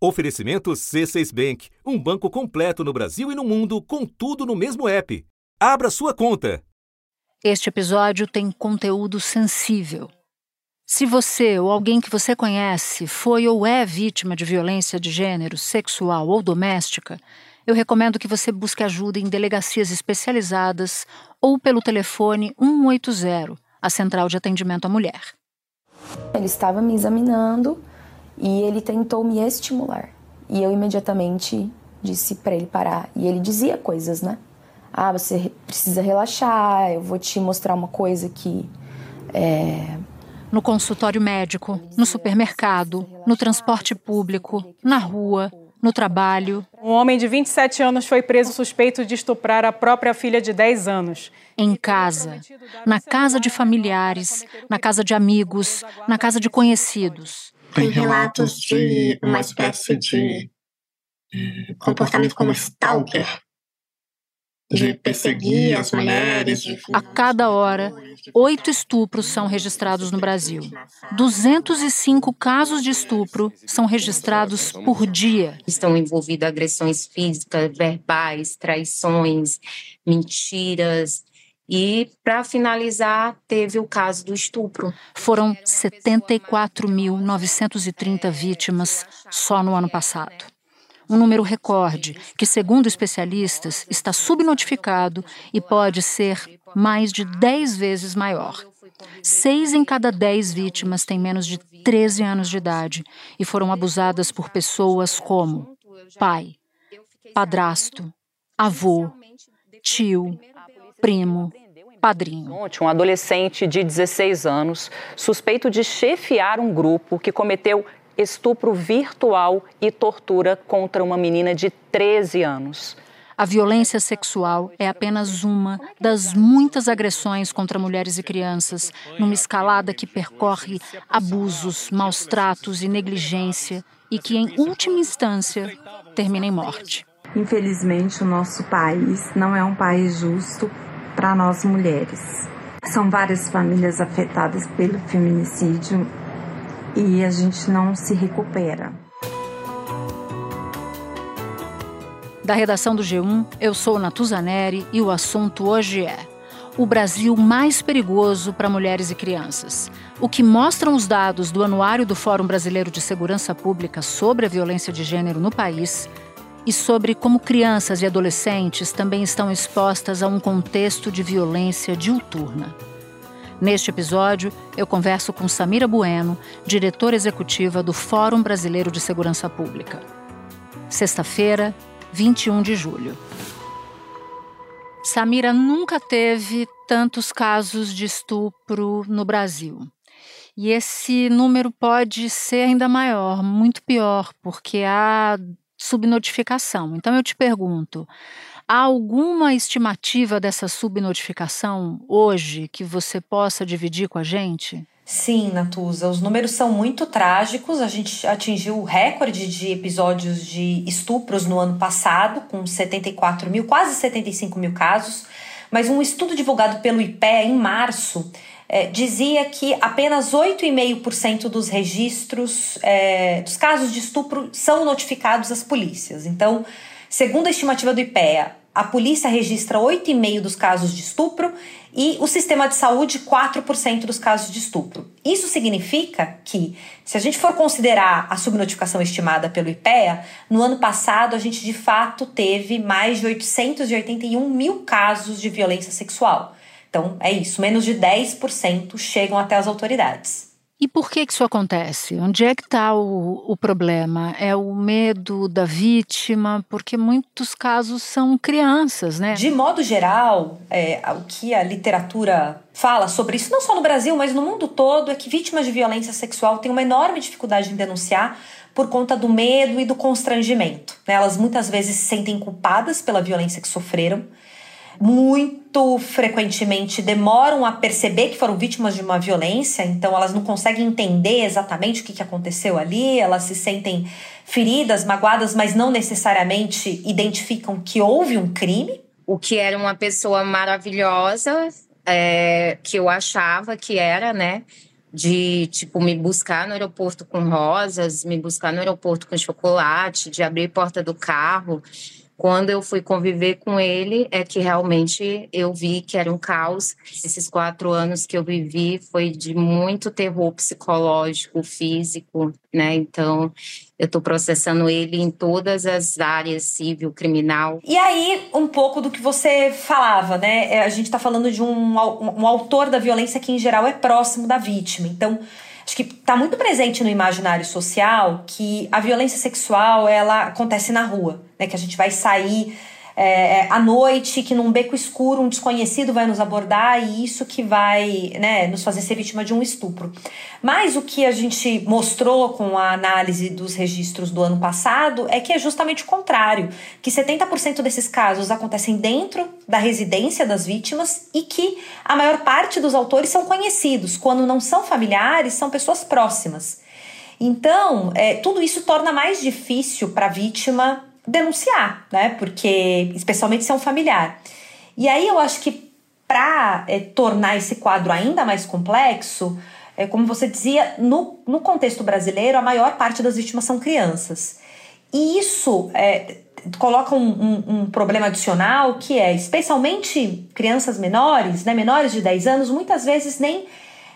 Oferecimento C6 Bank, um banco completo no Brasil e no mundo, com tudo no mesmo app. Abra sua conta. Este episódio tem conteúdo sensível. Se você ou alguém que você conhece foi ou é vítima de violência de gênero, sexual ou doméstica, eu recomendo que você busque ajuda em delegacias especializadas ou pelo telefone 180, a central de atendimento à mulher. Ele estava me examinando e ele tentou me estimular. E eu imediatamente disse para ele parar. E ele dizia coisas, né? Ah, você precisa relaxar, eu vou te mostrar uma coisa que. É... No consultório médico, no supermercado, no transporte público, na rua, no trabalho. Um homem de 27 anos foi preso suspeito de estuprar a própria filha de 10 anos. Em casa, na casa de familiares, na casa de amigos, na casa de conhecidos. Tem relatos de uma espécie de comportamento como stalker, de perseguir as mulheres. De... A cada hora, oito estupros são registrados no Brasil. 205 casos de estupro são registrados por dia. Estão envolvidas agressões físicas, verbais, traições, mentiras. E, para finalizar, teve o caso do estupro. Foram 74.930 vítimas só no ano passado um número recorde, que, segundo especialistas, está subnotificado e pode ser mais de 10 vezes maior. Seis em cada dez vítimas têm menos de 13 anos de idade e foram abusadas por pessoas como pai, padrasto, avô, tio, primo, padrinho. Um adolescente de 16 anos, suspeito de chefiar um grupo que cometeu estupro virtual e tortura contra uma menina de 13 anos. A violência sexual é apenas uma das muitas agressões contra mulheres e crianças, numa escalada que percorre abusos, maus tratos e negligência e que, em última instância, termina em morte. Infelizmente, o nosso país não é um país justo para nós mulheres. São várias famílias afetadas pelo feminicídio e a gente não se recupera. Da redação do G1, eu sou Natuzaneri e o assunto hoje é o Brasil mais perigoso para mulheres e crianças. O que mostram os dados do Anuário do Fórum Brasileiro de Segurança Pública sobre a violência de gênero no país e sobre como crianças e adolescentes também estão expostas a um contexto de violência diuturna. Neste episódio, eu converso com Samira Bueno, diretora executiva do Fórum Brasileiro de Segurança Pública. Sexta-feira, 21 de julho. Samira nunca teve tantos casos de estupro no Brasil. E esse número pode ser ainda maior, muito pior, porque há subnotificação. Então eu te pergunto: Há alguma estimativa dessa subnotificação hoje que você possa dividir com a gente? Sim, Natuza, os números são muito trágicos. A gente atingiu o recorde de episódios de estupros no ano passado, com 74 mil, quase 75 mil casos. Mas um estudo divulgado pelo IPE em março é, dizia que apenas 8,5% dos registros é, dos casos de estupro são notificados às polícias. Então, segundo a estimativa do IPEA, a polícia registra 8,5% dos casos de estupro e o sistema de saúde 4% dos casos de estupro. Isso significa que, se a gente for considerar a subnotificação estimada pelo IPEA, no ano passado a gente de fato teve mais de 881 mil casos de violência sexual. Então é isso, menos de 10% chegam até as autoridades. E por que, que isso acontece? Onde é que está o, o problema? É o medo da vítima? Porque muitos casos são crianças, né? De modo geral, é, o que a literatura fala sobre isso, não só no Brasil, mas no mundo todo, é que vítimas de violência sexual têm uma enorme dificuldade em denunciar por conta do medo e do constrangimento. Né? Elas muitas vezes se sentem culpadas pela violência que sofreram muito frequentemente demoram a perceber que foram vítimas de uma violência, então elas não conseguem entender exatamente o que aconteceu ali, elas se sentem feridas, magoadas, mas não necessariamente identificam que houve um crime. O que era uma pessoa maravilhosa, é, que eu achava que era, né? de tipo me buscar no aeroporto com rosas, me buscar no aeroporto com chocolate, de abrir porta do carro. Quando eu fui conviver com ele, é que realmente eu vi que era um caos. Esses quatro anos que eu vivi foi de muito terror psicológico, físico, né? Então, eu estou processando ele em todas as áreas, civil, criminal. E aí, um pouco do que você falava, né? É, a gente está falando de um, um autor da violência que, em geral, é próximo da vítima. Então, acho que está muito presente no imaginário social que a violência sexual ela acontece na rua, né? Que a gente vai sair é, à noite, que num beco escuro um desconhecido vai nos abordar e isso que vai né, nos fazer ser vítima de um estupro. Mas o que a gente mostrou com a análise dos registros do ano passado é que é justamente o contrário, que 70% desses casos acontecem dentro da residência das vítimas e que a maior parte dos autores são conhecidos, quando não são familiares, são pessoas próximas. Então, é, tudo isso torna mais difícil para a vítima denunciar, né? Porque, especialmente se é um familiar. E aí eu acho que para é, tornar esse quadro ainda mais complexo, é, como você dizia, no, no contexto brasileiro, a maior parte das vítimas são crianças. E isso é, coloca um, um, um, problema adicional que é, especialmente crianças menores, né, menores de 10 anos, muitas vezes nem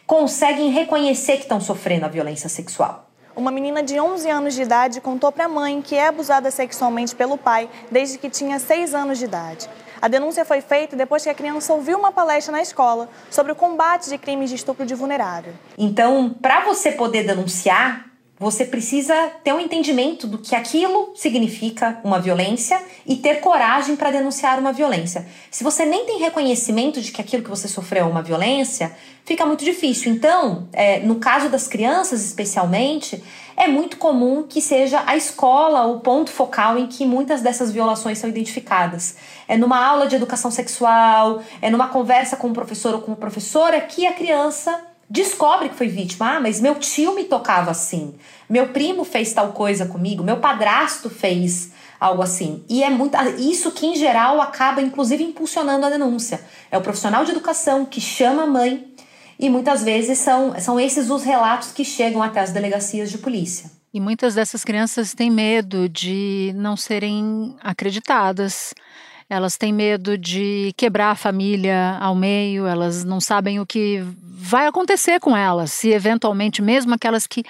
conseguem reconhecer que estão sofrendo a violência sexual. Uma menina de 11 anos de idade contou para a mãe que é abusada sexualmente pelo pai desde que tinha 6 anos de idade. A denúncia foi feita depois que a criança ouviu uma palestra na escola sobre o combate de crimes de estupro de vulnerável. Então, para você poder denunciar, você precisa ter um entendimento do que aquilo significa uma violência e ter coragem para denunciar uma violência. Se você nem tem reconhecimento de que aquilo que você sofreu é uma violência, fica muito difícil. Então, é, no caso das crianças especialmente, é muito comum que seja a escola o ponto focal em que muitas dessas violações são identificadas. É numa aula de educação sexual, é numa conversa com o professor ou com a professora que a criança descobre que foi vítima. Ah, mas meu tio me tocava assim, meu primo fez tal coisa comigo, meu padrasto fez algo assim. E é muito isso que em geral acaba inclusive impulsionando a denúncia. É o profissional de educação que chama a mãe e muitas vezes são, são esses os relatos que chegam até as delegacias de polícia. E muitas dessas crianças têm medo de não serem acreditadas elas têm medo de quebrar a família ao meio, elas não sabem o que vai acontecer com elas, se eventualmente, mesmo aquelas que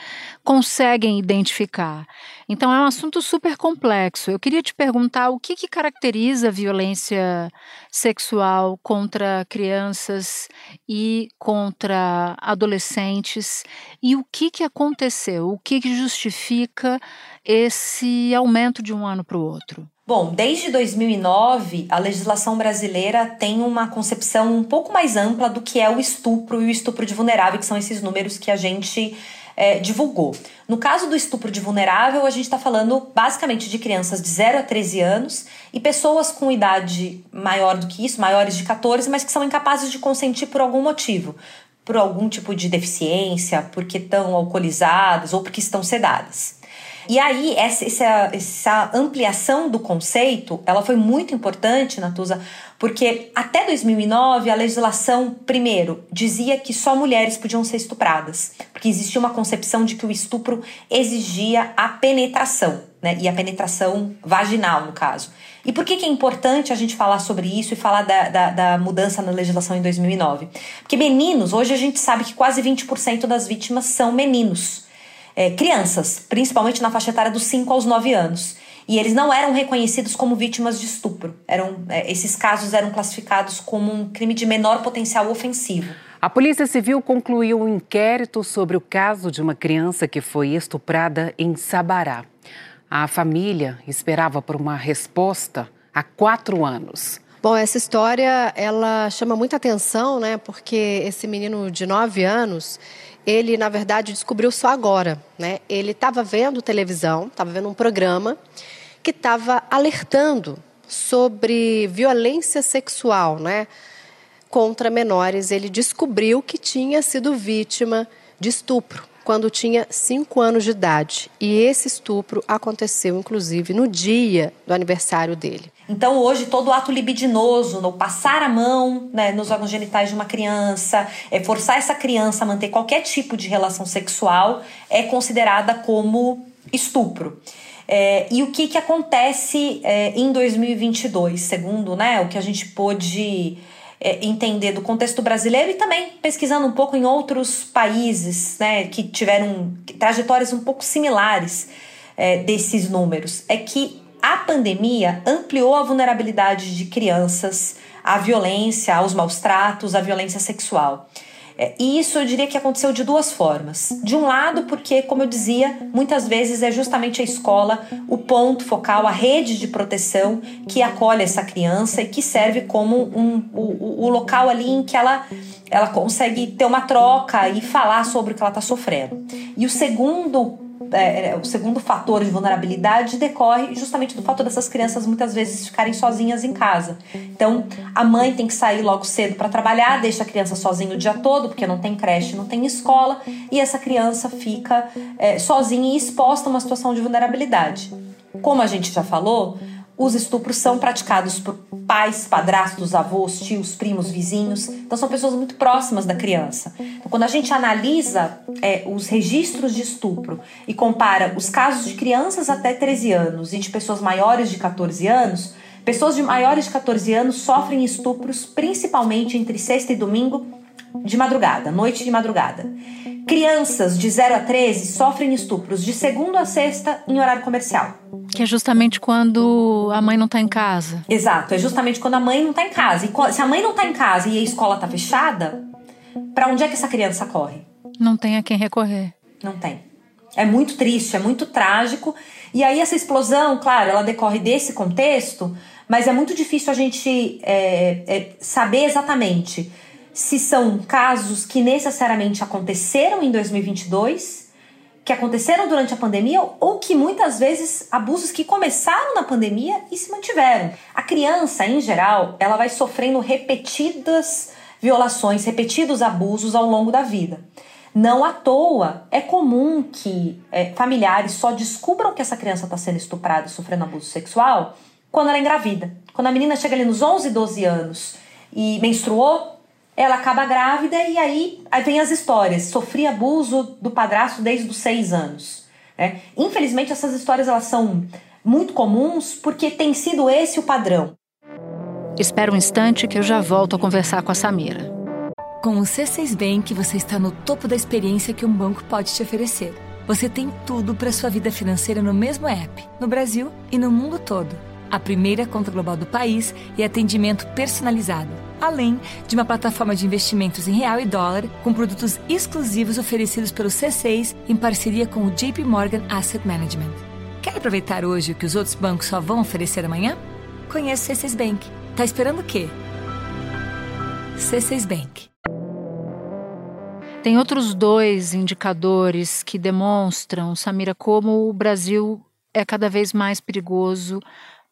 conseguem identificar. Então é um assunto super complexo. Eu queria te perguntar o que, que caracteriza a violência sexual contra crianças e contra adolescentes e o que, que aconteceu, o que, que justifica esse aumento de um ano para o outro. Bom, desde 2009, a legislação brasileira tem uma concepção um pouco mais ampla do que é o estupro e o estupro de vulnerável, que são esses números que a gente é, divulgou. No caso do estupro de vulnerável, a gente está falando basicamente de crianças de 0 a 13 anos e pessoas com idade maior do que isso, maiores de 14, mas que são incapazes de consentir por algum motivo. Por algum tipo de deficiência, porque estão alcoolizadas ou porque estão sedadas. E aí, essa, essa, essa ampliação do conceito, ela foi muito importante, Natuza, porque até 2009 a legislação, primeiro, dizia que só mulheres podiam ser estupradas, porque existia uma concepção de que o estupro exigia a penetração, né? E a penetração vaginal, no caso. E por que, que é importante a gente falar sobre isso e falar da, da, da mudança na legislação em 2009? Porque meninos, hoje a gente sabe que quase 20% das vítimas são meninos é, crianças, principalmente na faixa etária dos 5 aos 9 anos. E eles não eram reconhecidos como vítimas de estupro. Eram, é, esses casos eram classificados como um crime de menor potencial ofensivo. A Polícia Civil concluiu um inquérito sobre o caso de uma criança que foi estuprada em Sabará. A família esperava por uma resposta há quatro anos. Bom, essa história ela chama muita atenção, né? Porque esse menino de nove anos ele, na verdade, descobriu só agora. Né? Ele estava vendo televisão, estava vendo um programa que estava alertando sobre violência sexual né, contra menores. Ele descobriu que tinha sido vítima de estupro. Quando tinha 5 anos de idade. E esse estupro aconteceu, inclusive, no dia do aniversário dele. Então, hoje, todo ato libidinoso, no passar a mão né, nos órgãos genitais de uma criança, é, forçar essa criança a manter qualquer tipo de relação sexual, é considerada como estupro. É, e o que, que acontece é, em 2022, segundo né, o que a gente pôde é, entender do contexto brasileiro e também pesquisando um pouco em outros países né, que tiveram trajetórias um pouco similares é, desses números, é que a pandemia ampliou a vulnerabilidade de crianças à violência, aos maus tratos, à violência sexual. É, e isso eu diria que aconteceu de duas formas. De um lado, porque, como eu dizia, muitas vezes é justamente a escola o ponto focal, a rede de proteção que acolhe essa criança e que serve como um, o, o local ali em que ela, ela consegue ter uma troca e falar sobre o que ela está sofrendo. E o segundo é, é, o segundo fator de vulnerabilidade decorre justamente do fato dessas crianças muitas vezes ficarem sozinhas em casa. Então, a mãe tem que sair logo cedo para trabalhar, deixa a criança sozinha o dia todo, porque não tem creche, não tem escola, e essa criança fica é, sozinha e exposta a uma situação de vulnerabilidade. Como a gente já falou, os estupros são praticados por pais, padrastos, avós, tios, primos, vizinhos. Então são pessoas muito próximas da criança. Então, quando a gente analisa é, os registros de estupro e compara os casos de crianças até 13 anos e de pessoas maiores de 14 anos, pessoas de maiores de 14 anos sofrem estupros principalmente entre sexta e domingo de madrugada, noite de madrugada. Crianças de 0 a 13 sofrem estupros de segunda a sexta em horário comercial. Que é justamente quando a mãe não está em casa. Exato, é justamente quando a mãe não está em casa. E se a mãe não está em casa e a escola está fechada, para onde é que essa criança corre? Não tem a quem recorrer. Não tem. É muito triste, é muito trágico. E aí essa explosão, claro, ela decorre desse contexto, mas é muito difícil a gente é, é, saber exatamente se são casos que necessariamente aconteceram em 2022, que aconteceram durante a pandemia ou que muitas vezes abusos que começaram na pandemia e se mantiveram. A criança, em geral, ela vai sofrendo repetidas violações, repetidos abusos ao longo da vida. Não à toa, é comum que é, familiares só descubram que essa criança está sendo estuprada e sofrendo abuso sexual quando ela é engravida. Quando a menina chega ali nos 11, 12 anos e menstruou, ela acaba grávida e aí, aí vem as histórias. Sofri abuso do padrasto desde os seis anos. Né? Infelizmente, essas histórias elas são muito comuns porque tem sido esse o padrão. Espera um instante que eu já volto a conversar com a Samira. Com o C6 Bank, você está no topo da experiência que um banco pode te oferecer. Você tem tudo para sua vida financeira no mesmo app, no Brasil e no mundo todo. A primeira conta global do país e atendimento personalizado além de uma plataforma de investimentos em real e dólar com produtos exclusivos oferecidos pelo C6 em parceria com o JP Morgan Asset Management. Quer aproveitar hoje o que os outros bancos só vão oferecer amanhã? Conheça o C6 Bank. Tá esperando o quê? C6 Bank. Tem outros dois indicadores que demonstram, Samira, como o Brasil é cada vez mais perigoso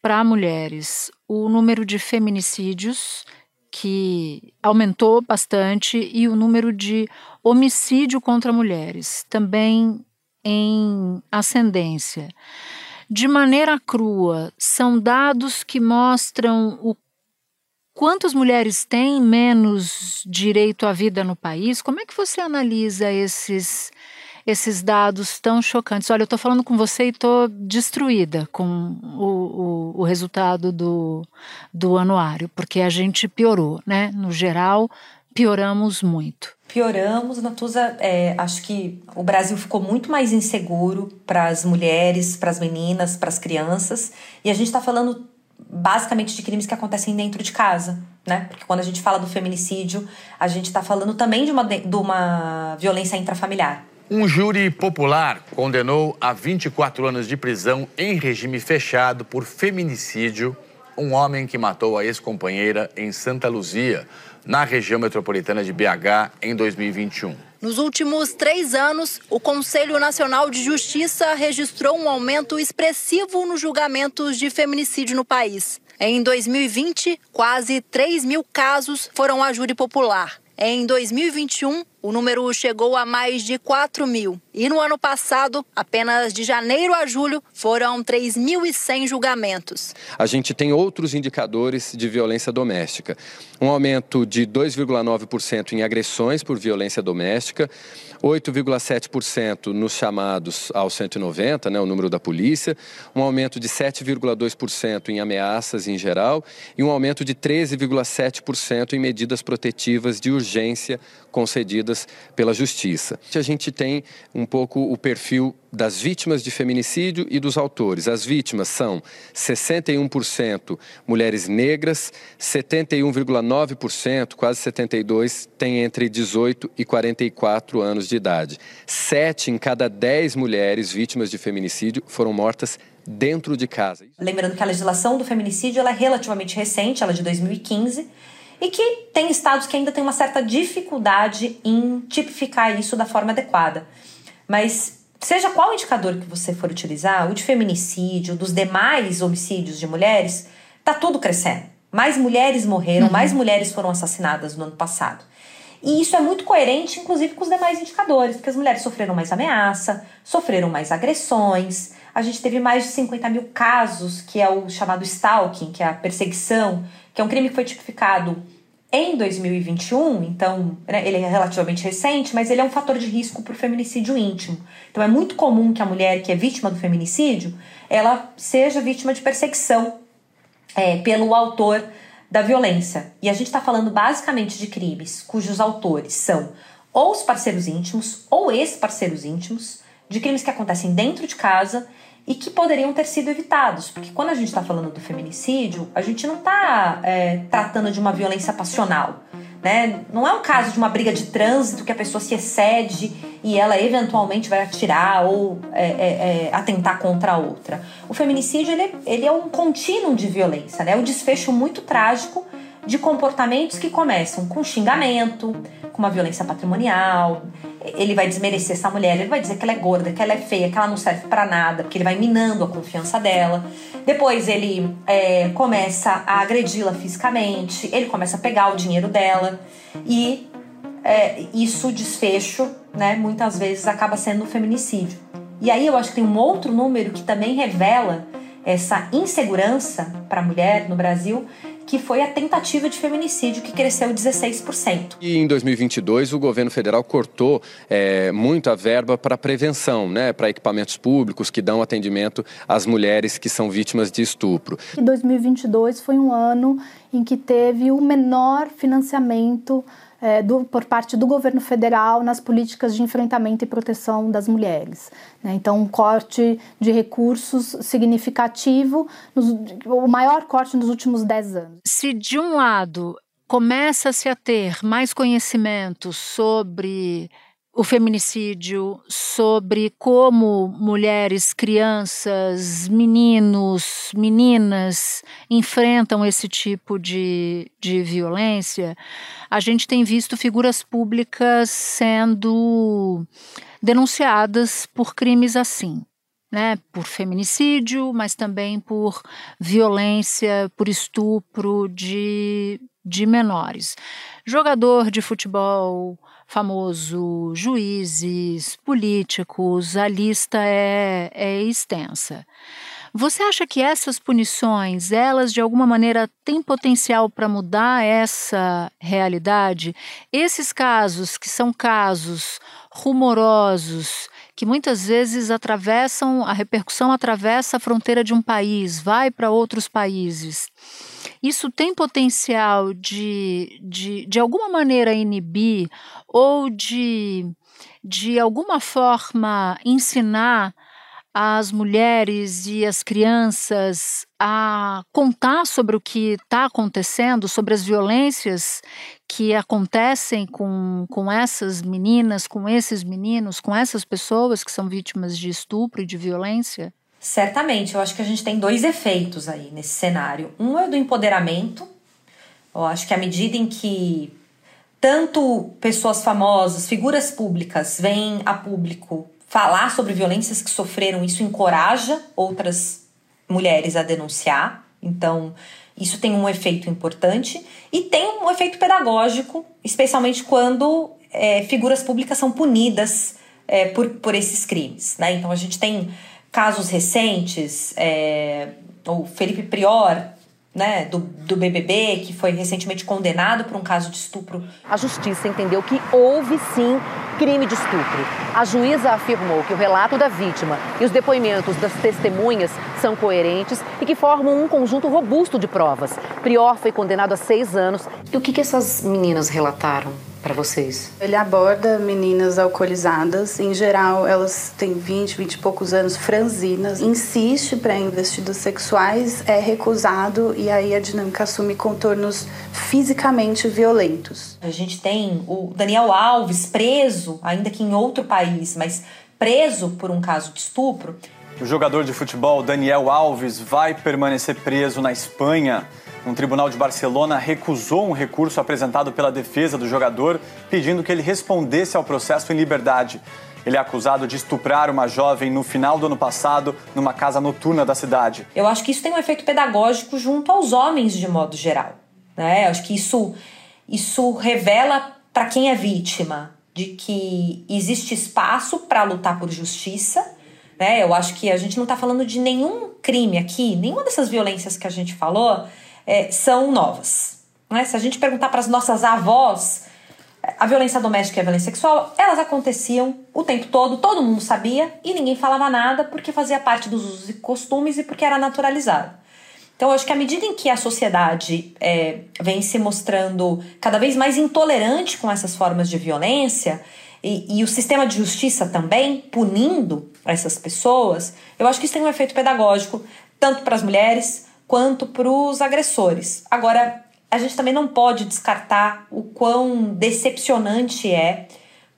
para mulheres. O número de feminicídios que aumentou bastante e o número de homicídio contra mulheres também em ascendência. De maneira crua, são dados que mostram o quantas mulheres têm menos direito à vida no país. Como é que você analisa esses esses dados tão chocantes. Olha, eu estou falando com você e estou destruída com o, o, o, resultado do, do anuário, porque a gente piorou, né? No geral, pioramos muito. Pioramos, Natuza. É, acho que o Brasil ficou muito mais inseguro para as mulheres, para as meninas, para as crianças. E a gente está falando basicamente de crimes que acontecem dentro de casa, né? Porque quando a gente fala do feminicídio, a gente está falando também de uma, de uma violência intrafamiliar. Um júri popular condenou a 24 anos de prisão em regime fechado por feminicídio um homem que matou a ex-companheira em Santa Luzia, na região metropolitana de BH, em 2021. Nos últimos três anos, o Conselho Nacional de Justiça registrou um aumento expressivo nos julgamentos de feminicídio no país. Em 2020, quase 3 mil casos foram a júri popular. Em 2021, o número chegou a mais de 4 mil. E no ano passado, apenas de janeiro a julho, foram 3.100 julgamentos. A gente tem outros indicadores de violência doméstica. Um aumento de 2,9% em agressões por violência doméstica, 8,7% nos chamados ao 190, né, o número da polícia, um aumento de 7,2% em ameaças em geral e um aumento de 13,7% em medidas protetivas de urgência concedidas pela Justiça. A gente tem um pouco o perfil das vítimas de feminicídio e dos autores. As vítimas são 61% mulheres negras, 71,9%, quase 72%, têm entre 18 e 44 anos de idade. Sete em cada dez mulheres vítimas de feminicídio foram mortas dentro de casa. Lembrando que a legislação do feminicídio é relativamente recente, ela é de 2015, e que tem estados que ainda têm uma certa dificuldade em tipificar isso da forma adequada. Mas seja qual indicador que você for utilizar, o de feminicídio, dos demais homicídios de mulheres, tá tudo crescendo. Mais mulheres morreram, uhum. mais mulheres foram assassinadas no ano passado. E isso é muito coerente, inclusive, com os demais indicadores, porque as mulheres sofreram mais ameaça, sofreram mais agressões. A gente teve mais de 50 mil casos, que é o chamado stalking, que é a perseguição, que é um crime que foi tipificado em 2021, então né, ele é relativamente recente, mas ele é um fator de risco para o feminicídio íntimo. Então é muito comum que a mulher que é vítima do feminicídio, ela seja vítima de perseguição é, pelo autor da violência. E a gente está falando basicamente de crimes cujos autores são ou os parceiros íntimos ou ex-parceiros íntimos, de crimes que acontecem dentro de casa e que poderiam ter sido evitados. Porque quando a gente está falando do feminicídio, a gente não está é, tratando de uma violência passional. Né? Não é um caso de uma briga de trânsito que a pessoa se excede e ela eventualmente vai atirar ou é, é, é atentar contra a outra. O feminicídio ele, ele é um contínuo de violência, né? É um desfecho muito trágico de comportamentos que começam com xingamento, uma violência patrimonial. Ele vai desmerecer essa mulher, ele vai dizer que ela é gorda, que ela é feia, que ela não serve para nada, porque ele vai minando a confiança dela. Depois ele é, começa a agredi-la fisicamente, ele começa a pegar o dinheiro dela e é, isso desfecho, né, muitas vezes acaba sendo um feminicídio. E aí eu acho que tem um outro número que também revela essa insegurança para a mulher no Brasil, que foi a tentativa de feminicídio, que cresceu 16%. E em 2022, o governo federal cortou é, muito a verba para prevenção, né, para equipamentos públicos que dão atendimento às mulheres que são vítimas de estupro. E 2022 foi um ano em que teve o menor financiamento é, do, por parte do governo federal nas políticas de enfrentamento e proteção das mulheres. Né? Então, um corte de recursos significativo, nos, o maior corte nos últimos 10 anos. Se, de um lado, começa-se a ter mais conhecimento sobre o feminicídio, sobre como mulheres, crianças, meninos, meninas enfrentam esse tipo de, de violência, a gente tem visto figuras públicas sendo denunciadas por crimes assim. Né, por feminicídio, mas também por violência, por estupro de, de menores. Jogador de futebol, famoso, juízes, políticos, a lista é, é extensa. Você acha que essas punições, elas de alguma maneira têm potencial para mudar essa realidade? Esses casos, que são casos rumorosos, que muitas vezes atravessam, a repercussão atravessa a fronteira de um país, vai para outros países. Isso tem potencial de, de, de alguma maneira, inibir ou de, de alguma forma, ensinar as mulheres e as crianças a contar sobre o que está acontecendo, sobre as violências que acontecem com, com essas meninas, com esses meninos, com essas pessoas que são vítimas de estupro e de violência? Certamente, eu acho que a gente tem dois efeitos aí nesse cenário. Um é do empoderamento. Eu acho que à medida em que tanto pessoas famosas, figuras públicas, vêm a público falar sobre violências que sofreram, isso encoraja outras mulheres a denunciar. Então, isso tem um efeito importante e tem um efeito pedagógico, especialmente quando é, figuras públicas são punidas é, por, por esses crimes. Né? Então a gente tem casos recentes, é, o Felipe Prior, né, do, do BBB, que foi recentemente condenado por um caso de estupro. A justiça entendeu que houve sim crime de estupro. A juíza afirmou que o relato da vítima e os depoimentos das testemunhas são coerentes e que formam um conjunto robusto de provas. Prior foi condenado a seis anos. E o que, que essas meninas relataram? Para vocês? Ele aborda meninas alcoolizadas, em geral elas têm 20, 20 e poucos anos, franzinas, insiste para investidos sexuais, é recusado e aí a dinâmica assume contornos fisicamente violentos. A gente tem o Daniel Alves preso, ainda que em outro país, mas preso por um caso de estupro. O jogador de futebol Daniel Alves vai permanecer preso na Espanha. Um tribunal de Barcelona recusou um recurso apresentado pela defesa do jogador, pedindo que ele respondesse ao processo em liberdade. Ele é acusado de estuprar uma jovem no final do ano passado numa casa noturna da cidade. Eu acho que isso tem um efeito pedagógico junto aos homens de modo geral. Né? Eu acho que isso, isso revela para quem é vítima de que existe espaço para lutar por justiça. Né? Eu acho que a gente não está falando de nenhum crime aqui, nenhuma dessas violências que a gente falou é, são novas. Né? Se a gente perguntar para as nossas avós, a violência doméstica e a violência sexual, elas aconteciam o tempo todo, todo mundo sabia e ninguém falava nada porque fazia parte dos usos e costumes e porque era naturalizado. Então, acho que à medida em que a sociedade é, vem se mostrando cada vez mais intolerante com essas formas de violência, e, e, o sistema de justiça também punindo essas pessoas, eu acho que isso tem um efeito pedagógico, tanto para as mulheres quanto para os agressores. Agora, a gente também não pode descartar o quão decepcionante é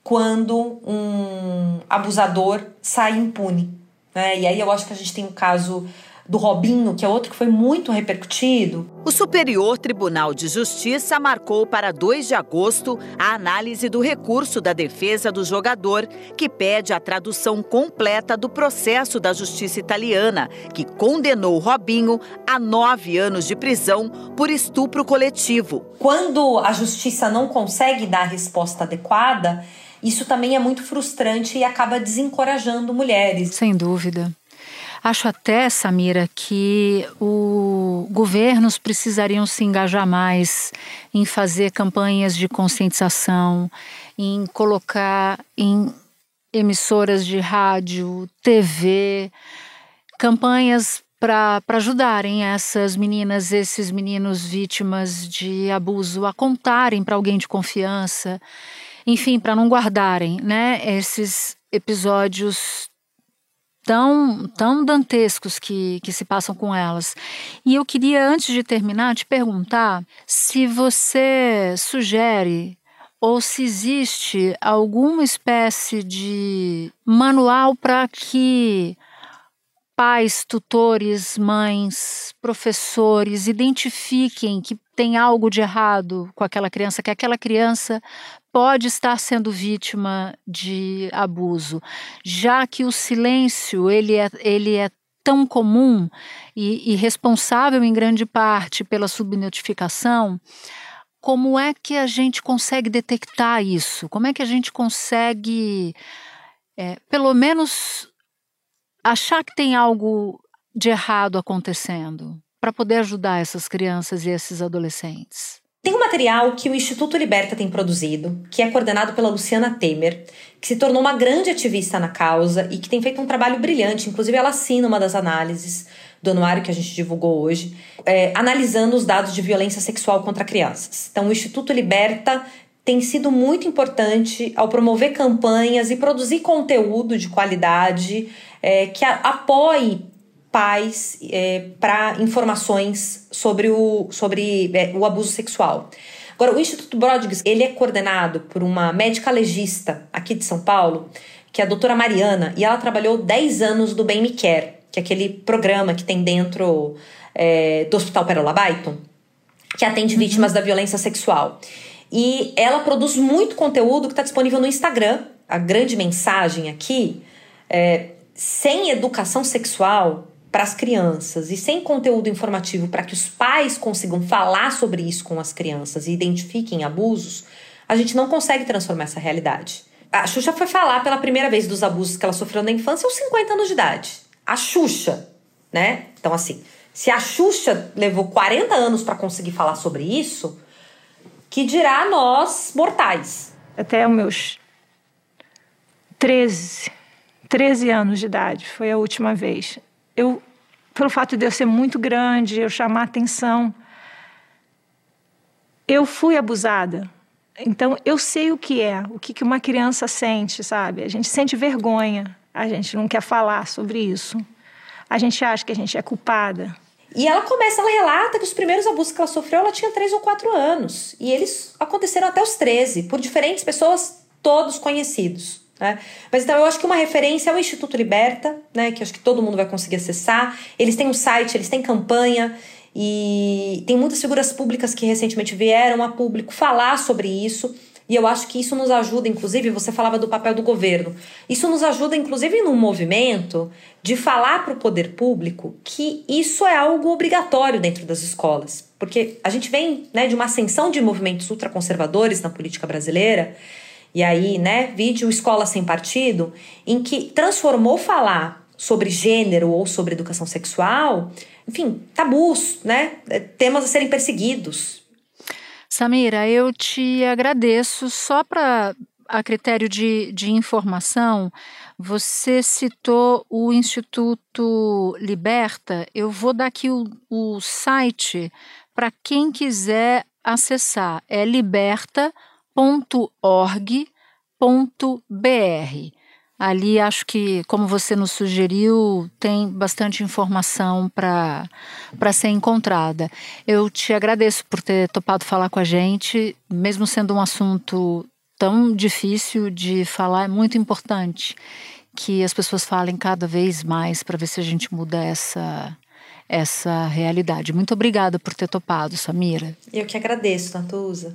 quando um abusador sai impune. Né? E aí eu acho que a gente tem um caso do Robinho, que é outro que foi muito repercutido. O Superior Tribunal de Justiça marcou para 2 de agosto a análise do recurso da defesa do jogador, que pede a tradução completa do processo da justiça italiana, que condenou Robinho a nove anos de prisão por estupro coletivo. Quando a justiça não consegue dar a resposta adequada, isso também é muito frustrante e acaba desencorajando mulheres. Sem dúvida. Acho até, Samira, que os governos precisariam se engajar mais em fazer campanhas de conscientização, em colocar em emissoras de rádio, TV, campanhas para ajudarem essas meninas, esses meninos vítimas de abuso a contarem para alguém de confiança, enfim, para não guardarem, né, esses episódios tão, tão dantescos que, que se passam com elas. E eu queria, antes de terminar, te perguntar se você sugere ou se existe alguma espécie de manual para que pais, tutores, mães, professores identifiquem que tem algo de errado com aquela criança, que aquela criança pode estar sendo vítima de abuso, já que o silêncio ele é, ele é tão comum e, e responsável em grande parte pela subnotificação, como é que a gente consegue detectar isso? Como é que a gente consegue, é, pelo menos, achar que tem algo de errado acontecendo para poder ajudar essas crianças e esses adolescentes? Tem um material que o Instituto Liberta tem produzido, que é coordenado pela Luciana Temer, que se tornou uma grande ativista na causa e que tem feito um trabalho brilhante. Inclusive, ela assina uma das análises do anuário que a gente divulgou hoje, é, analisando os dados de violência sexual contra crianças. Então, o Instituto Liberta tem sido muito importante ao promover campanhas e produzir conteúdo de qualidade é, que apoie pais é, para informações sobre o, sobre, é, o abuso sexual. Agora, o Instituto Brodges, ele é coordenado por uma médica legista aqui de São Paulo, que é a doutora Mariana, e ela trabalhou 10 anos do Bem Me Quer, que é aquele programa que tem dentro é, do Hospital Perola Baiton, que atende uhum. vítimas da violência sexual. E ela produz muito conteúdo que está disponível no Instagram. A grande mensagem aqui é, sem educação sexual, para as crianças e sem conteúdo informativo para que os pais consigam falar sobre isso com as crianças e identifiquem abusos, a gente não consegue transformar essa realidade. A Xuxa foi falar pela primeira vez dos abusos que ela sofreu na infância aos 50 anos de idade. A Xuxa, né? Então, assim, se a Xuxa levou 40 anos para conseguir falar sobre isso, que dirá nós, mortais? Até os meus 13, 13 anos de idade, foi a última vez. Eu, pelo fato de eu ser muito grande, eu chamar atenção, eu fui abusada. Então, eu sei o que é, o que uma criança sente, sabe? A gente sente vergonha, a gente não quer falar sobre isso. A gente acha que a gente é culpada. E ela começa, ela relata que os primeiros abusos que ela sofreu, ela tinha 3 ou 4 anos. E eles aconteceram até os 13, por diferentes pessoas, todos conhecidos. Né? Mas então eu acho que uma referência é o Instituto Liberta, né? que acho que todo mundo vai conseguir acessar. Eles têm um site, eles têm campanha. E tem muitas figuras públicas que recentemente vieram a público falar sobre isso. E eu acho que isso nos ajuda, inclusive, você falava do papel do governo. Isso nos ajuda, inclusive, num movimento de falar para o poder público que isso é algo obrigatório dentro das escolas. Porque a gente vem né, de uma ascensão de movimentos ultraconservadores na política brasileira, e aí, né, vídeo Escola Sem Partido, em que transformou falar sobre gênero ou sobre educação sexual enfim, tabus, né? É, temas a serem perseguidos. Samira, eu te agradeço só para a critério de, de informação, você citou o Instituto Liberta. Eu vou dar aqui o, o site para quem quiser acessar. É liberta.org.br. Ali acho que, como você nos sugeriu, tem bastante informação para ser encontrada. Eu te agradeço por ter topado falar com a gente, mesmo sendo um assunto tão difícil de falar, é muito importante que as pessoas falem cada vez mais para ver se a gente muda essa essa realidade. Muito obrigada por ter topado, Samira. Eu que agradeço, Natuza.